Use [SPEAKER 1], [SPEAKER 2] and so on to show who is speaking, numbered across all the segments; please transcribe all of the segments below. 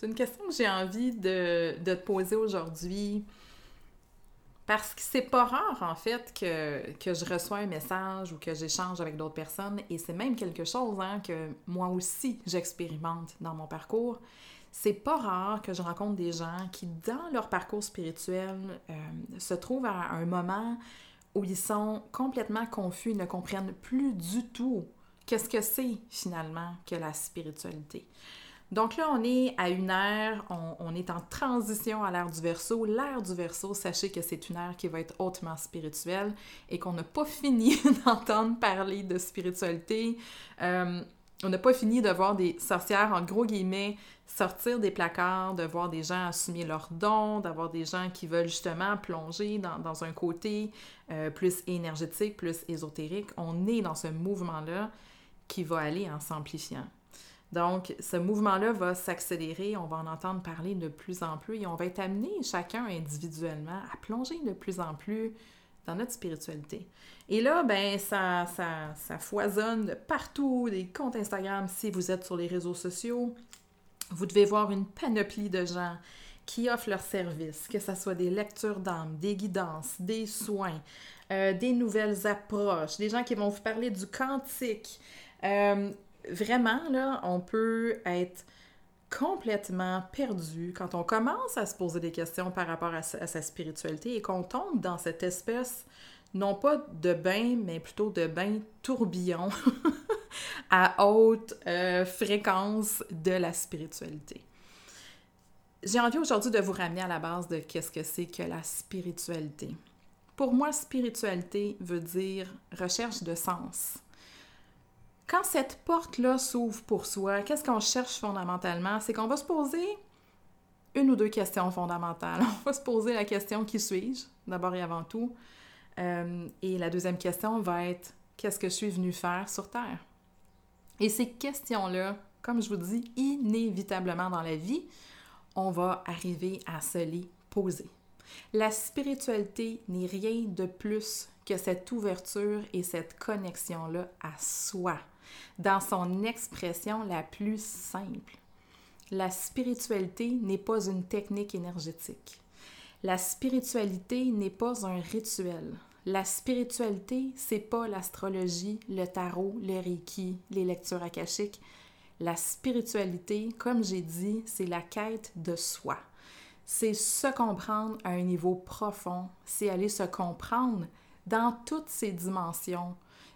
[SPEAKER 1] C'est une question que j'ai envie de, te poser aujourd'hui parce que c'est pas rare, en fait, que, que, je reçois un message ou que j'échange avec d'autres personnes et c'est même quelque chose hein, que moi aussi j'expérimente dans mon parcours. C'est pas rare que je rencontre des gens qui, dans leur parcours spirituel, euh, se trouvent à un moment où ils sont complètement confus, ils ne comprennent plus du tout qu'est-ce que c'est finalement que la spiritualité. Donc là, on est à une ère, on, est en transition à l'ère du verso. L'ère du verso, sachez que c'est une ère qui va être hautement spirituelle et qu'on n'a pas fini d'entendre parler de spiritualité. Euh, on n'a pas fini de voir des sorcières, en gros guillemets, sortir des placards, de voir des gens assumer leurs dons, d'avoir des gens qui veulent justement plonger dans, un côté euh, plus énergétique, plus ésotérique. On est dans ce mouvement-là qui va aller en s'amplifiant. Donc, ce mouvement-là va s'accélérer, on va en entendre parler de plus en plus et on va être amené chacun individuellement à plonger de plus en plus dans notre spiritualité. Et là, ben, ça, ça, ça foisonne de partout, des comptes Instagram, si vous êtes sur les réseaux sociaux, vous devez voir une panoplie de gens qui offrent leurs services, que ce soit des lectures d'âme, des guidances, des soins, euh, des nouvelles approches, des gens qui vont vous parler du quantique, euh, vraiment, là, on peut être complètement perdu quand on commence à se poser des questions par rapport à sa, spiritualité et qu'on tombe dans cette espèce, non pas de bain, mais plutôt de bain tourbillon à haute euh, fréquence de la spiritualité. J'ai envie aujourd'hui de vous ramener à la base de qu'est-ce que c'est que la spiritualité. Pour moi, spiritualité veut dire recherche de sens, quand cette porte-là s'ouvre pour soi, qu'est-ce qu'on cherche fondamentalement? C'est qu'on va se poser une ou deux questions fondamentales. On va se poser la question qui suis-je, d'abord et avant tout? Euh, et la deuxième question va être qu'est-ce que je suis venu faire sur Terre? Et ces questions-là, comme je vous dis, inévitablement dans la vie, on va arriver à se les poser. La spiritualité n'est rien de plus que cette ouverture et cette connexion-là à soi, dans son expression la plus simple. La spiritualité n'est pas une technique énergétique. La spiritualité n'est pas un rituel. La spiritualité, c'est pas l'astrologie, le tarot, le reiki, les lectures akashiques. La spiritualité, comme j'ai dit, c'est la quête de soi. C'est se comprendre à un niveau profond, c'est aller se comprendre dans toutes ses dimensions,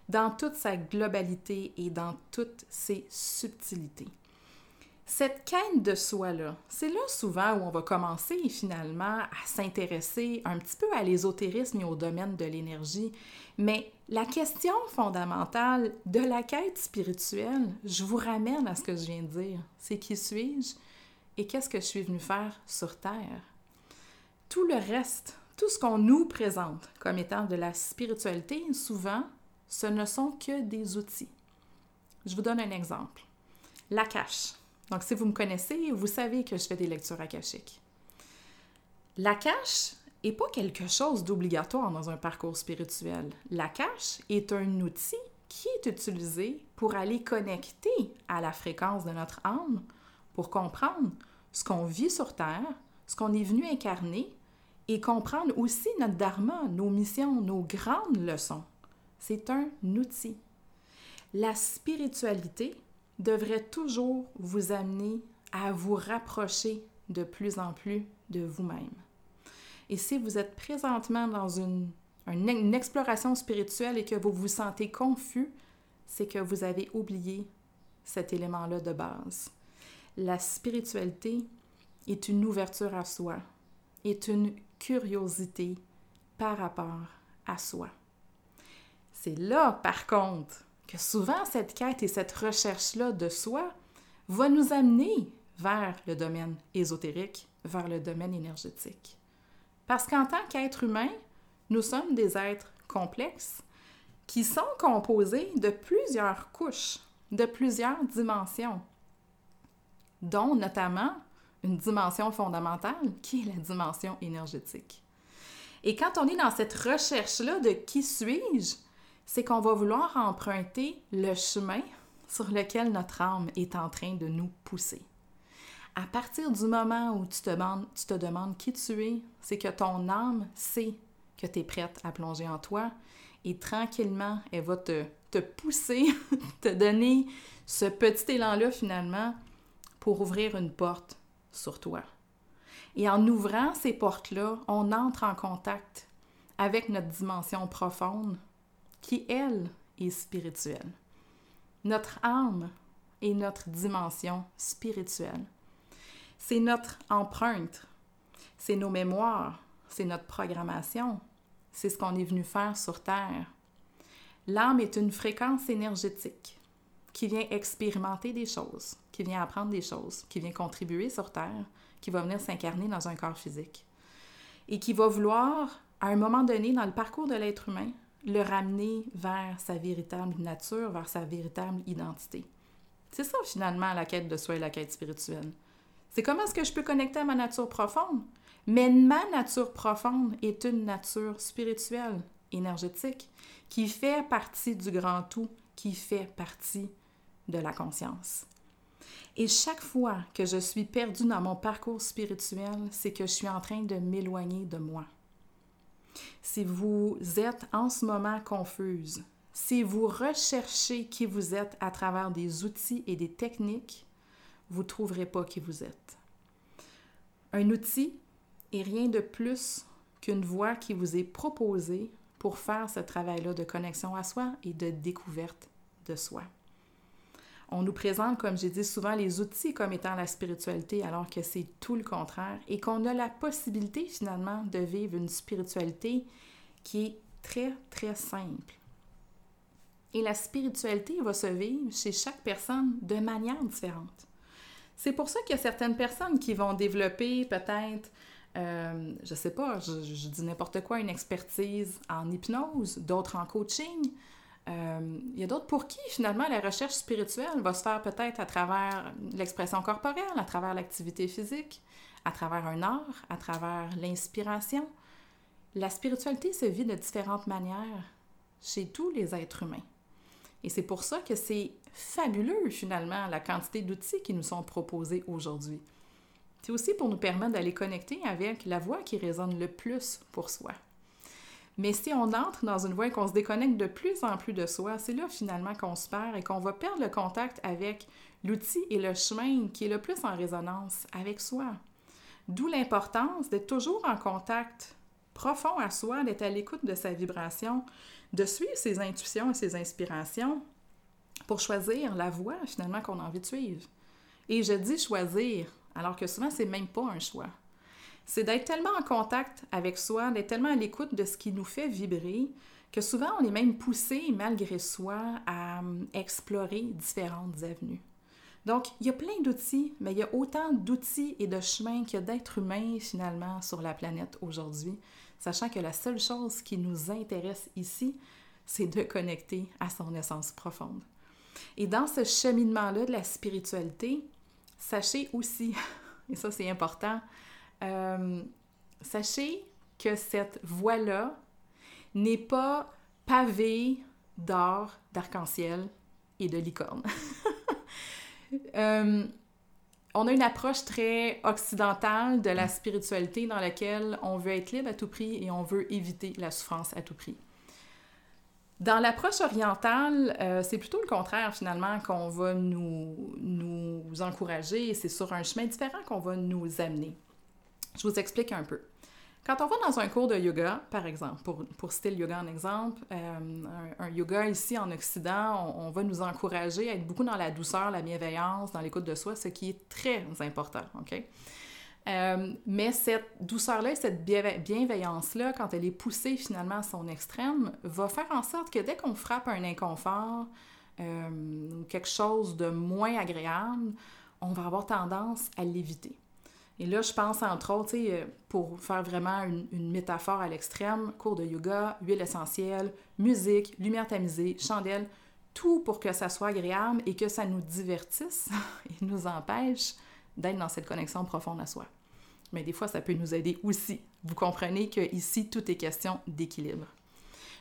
[SPEAKER 1] dans toute sa globalité et dans toutes ses subtilités. Cette quête de soi-là, c'est là souvent où on va commencer finalement à s'intéresser un petit peu à l'ésotérisme et au domaine de l'énergie. Mais la question fondamentale de la quête spirituelle, je vous ramène à ce que je viens de dire. C'est qui suis-je et qu'est-ce que je suis venu faire sur Terre? Tout le reste, tout ce qu'on nous présente comme étant de la spiritualité, souvent, ce ne sont que des outils. Je vous donne un exemple. La cache. Donc, si vous me connaissez, vous savez que je fais des lectures akashiques. La cache n'est pas quelque chose d'obligatoire dans un parcours spirituel. La cache est un outil qui est utilisé pour aller connecter à la fréquence de notre âme, pour comprendre ce qu'on vit sur Terre, ce qu'on est venu incarner et comprendre aussi notre dharma, nos missions, nos grandes leçons. C'est un outil. La spiritualité devrait toujours vous amener à vous rapprocher de plus en plus de vous-même. Et si vous êtes présentement dans une, exploration spirituelle et que vous vous sentez confus, c'est que vous avez oublié cet élément-là de base. La spiritualité est une ouverture à soi, est une curiosité par rapport à soi. C'est là, par contre, que souvent cette quête et cette recherche-là de soi va nous amener vers le domaine ésotérique, vers le domaine énergétique. Parce qu'en tant qu'être humain, nous sommes des êtres complexes qui sont composés de plusieurs couches, de plusieurs dimensions, dont notamment une dimension fondamentale qui est la dimension énergétique. Et quand on est dans cette recherche-là de qui suis-je, c'est qu'on va vouloir emprunter le chemin sur lequel notre âme est en train de nous pousser. À partir du moment où tu te demandes, qui tu es, c'est que ton âme sait que tu es prête à plonger en toi et tranquillement, elle va te, te pousser, te donner ce petit élan-là finalement pour ouvrir une porte sur toi. Et en ouvrant ces portes-là, on entre en contact avec notre dimension profonde qui, elle, est spirituelle. Notre âme est notre dimension spirituelle. C'est notre empreinte, c'est nos mémoires, c'est notre programmation, c'est ce qu'on est venu faire sur Terre. L'âme est une fréquence énergétique qui vient expérimenter des choses, qui vient apprendre des choses, qui vient contribuer sur Terre, qui va venir s'incarner dans un corps physique et qui va vouloir, à un moment donné, dans le parcours de l'être humain, le ramener vers sa véritable nature, vers sa véritable identité. C'est ça, finalement, la quête de soi et la quête spirituelle. C'est comment est-ce que je peux connecter à ma nature profonde? Mais ma nature profonde est une nature spirituelle, énergétique, qui fait partie du grand tout, qui fait partie de la conscience. Et chaque fois que je suis perdue dans mon parcours spirituel, c'est que je suis en train de m'éloigner de moi. Si vous êtes en ce moment confuse, si vous recherchez qui vous êtes à travers des outils et des techniques, vous ne trouverez pas qui vous êtes. Un outil est rien de plus qu'une voie qui vous est proposée pour faire ce travail-là de connexion à soi et de découverte de soi. On nous présente, comme j'ai dit souvent, les outils comme étant la spiritualité, alors que c'est tout le contraire, et qu'on a la possibilité finalement de vivre une spiritualité qui est très, très simple. Et la spiritualité va se vivre chez chaque personne de manière différente. C'est pour ça qu'il y a certaines personnes qui vont développer peut-être, euh, je sais pas, je, je dis n'importe quoi, une expertise en hypnose, d'autres en coaching, euh, il y a d'autres pour qui, finalement, la recherche spirituelle va se faire peut-être à travers l'expression corporelle, à travers l'activité physique, à travers un art, à travers l'inspiration. La spiritualité se vit de différentes manières chez tous les êtres humains. Et c'est pour ça que c'est fabuleux, finalement, la quantité d'outils qui nous sont proposés aujourd'hui. C'est aussi pour nous permettre d'aller connecter avec la voix qui résonne le plus pour soi. Mais si on entre dans une voie et qu'on se déconnecte de plus en plus de soi, c'est là finalement qu'on se perd et qu'on va perdre le contact avec l'outil et le chemin qui est le plus en résonance avec soi. D'où l'importance d'être toujours en contact profond à soi, d'être à l'écoute de sa vibration, de suivre ses intuitions et ses inspirations pour choisir la voie finalement qu'on a envie de suivre. Et je dis choisir, alors que souvent c'est même pas un choix c'est d'être tellement en contact avec soi, d'être tellement à l'écoute de ce qui nous fait vibrer, que souvent on est même poussé malgré soi à hum, explorer différentes avenues. Donc, il y a plein d'outils, mais il y a autant d'outils et de chemins qu'il y a d'êtres humains finalement sur la planète aujourd'hui, sachant que la seule chose qui nous intéresse ici, c'est de connecter à son essence profonde. Et dans ce cheminement-là de la spiritualité, sachez aussi, et ça c'est important, euh, sachez que cette voie-là n'est pas pavée d'or, d'arc-en-ciel et de licorne. Euh, on a une approche très occidentale de la spiritualité dans laquelle on veut être libre à tout prix et on veut éviter la souffrance à tout prix. Dans l'approche orientale, euh, c'est plutôt le contraire finalement qu'on va nous, nous encourager et c'est sur un chemin différent qu'on va nous amener. Je vous explique un peu. Quand on va dans un cours de yoga, par exemple, pour, pour citer le yoga en exemple, euh, un, yoga ici en Occident, on, va nous encourager à être beaucoup dans la douceur, la bienveillance, dans l'écoute de soi, ce qui est très important, OK? Euh, mais cette douceur-là et cette bienveillance-là, quand elle est poussée finalement à son extrême, va faire en sorte que dès qu'on frappe un inconfort euh, ou quelque chose de moins agréable, on va avoir tendance à l'éviter. Et là, je pense entre autres, euh, pour faire vraiment une, métaphore à l'extrême, cours de yoga, huile essentielle, musique, lumière tamisée, chandelle, tout pour que ça soit agréable et que ça nous divertisse et nous empêche d'être dans cette connexion profonde à soi. Mais des fois, ça peut nous aider aussi. Vous comprenez qu'ici, tout est question d'équilibre.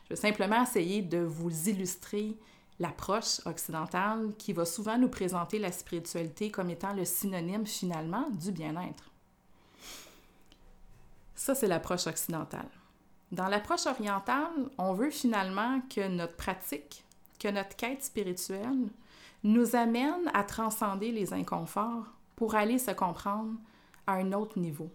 [SPEAKER 1] Je vais simplement essayer de vous illustrer l'approche occidentale qui va souvent nous présenter la spiritualité comme étant le synonyme finalement du bien-être. Ça, c'est l'approche occidentale. Dans l'approche orientale, on veut finalement que notre pratique, que notre quête spirituelle nous amène à transcender les inconforts pour aller se comprendre à un autre niveau,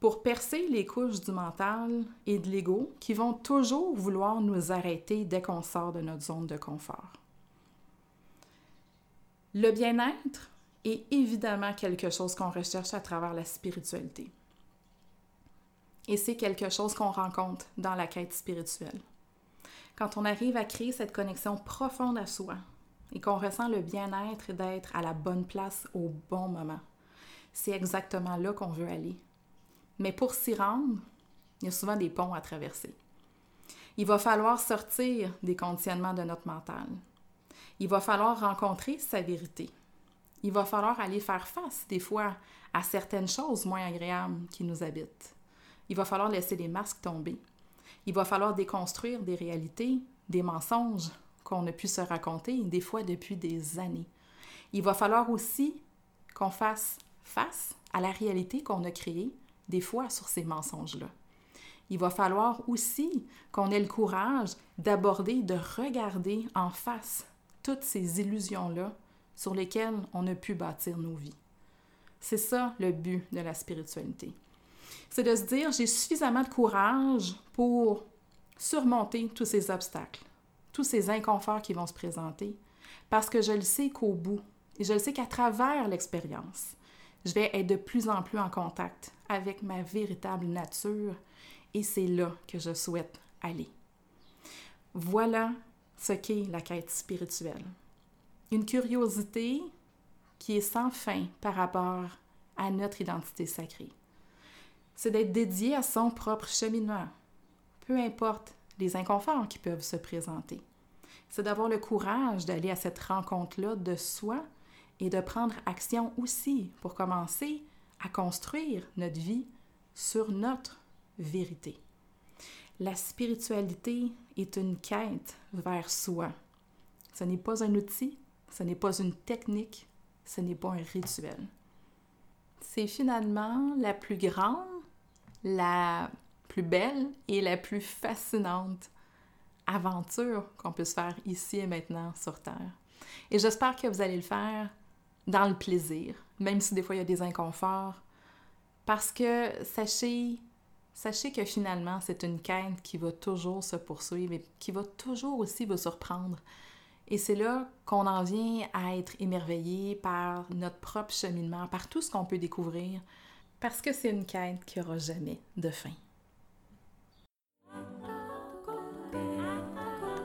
[SPEAKER 1] pour percer les couches du mental et de l'ego qui vont toujours vouloir nous arrêter dès qu'on sort de notre zone de confort. Le bien-être est évidemment quelque chose qu'on recherche à travers la spiritualité. Et c'est quelque chose qu'on rencontre dans la quête spirituelle. Quand on arrive à créer cette connexion profonde à soi et qu'on ressent le bien-être d'être à la bonne place au bon moment, c'est exactement là qu'on veut aller. Mais pour s'y rendre, il y a souvent des ponts à traverser. Il va falloir sortir des conditionnements de notre mental. Il va falloir rencontrer sa vérité. Il va falloir aller faire face des fois à certaines choses moins agréables qui nous habitent. Il va falloir laisser les masques tomber. Il va falloir déconstruire des réalités, des mensonges qu'on a pu se raconter, des fois depuis des années. Il va falloir aussi qu'on fasse face à la réalité qu'on a créée, des fois sur ces mensonges-là. Il va falloir aussi qu'on ait le courage d'aborder, de regarder en face toutes ces illusions-là sur lesquelles on a pu bâtir nos vies. C'est ça le but de la spiritualité. C'est de se dire, j'ai suffisamment de courage pour surmonter tous ces obstacles, tous ces inconforts qui vont se présenter, parce que je le sais qu'au bout, et je le sais qu'à travers l'expérience, je vais être de plus en plus en contact avec ma véritable nature et c'est là que je souhaite aller. Voilà ce qu'est la quête spirituelle. Une curiosité qui est sans fin par rapport à notre identité sacrée. C'est d'être dédié à son propre cheminement, peu importe les inconforts qui peuvent se présenter. C'est d'avoir le courage d'aller à cette rencontre-là de soi et de prendre action aussi pour commencer à construire notre vie sur notre vérité. La spiritualité est une quête vers soi. Ce n'est pas un outil, ce n'est pas une technique, ce n'est pas un rituel. C'est finalement la plus grande, la plus belle et la plus fascinante aventure qu'on puisse faire ici et maintenant sur Terre. Et j'espère que vous allez le faire dans le plaisir, même si des fois il y a des inconforts. Parce que sachez, sachez que finalement, c'est une quête qui va toujours se poursuivre et qui va toujours aussi vous surprendre. Et c'est là qu'on en vient à être émerveillé par notre propre cheminement, par tout ce qu'on peut découvrir, parce que c'est une quête qui n'aura jamais de fin.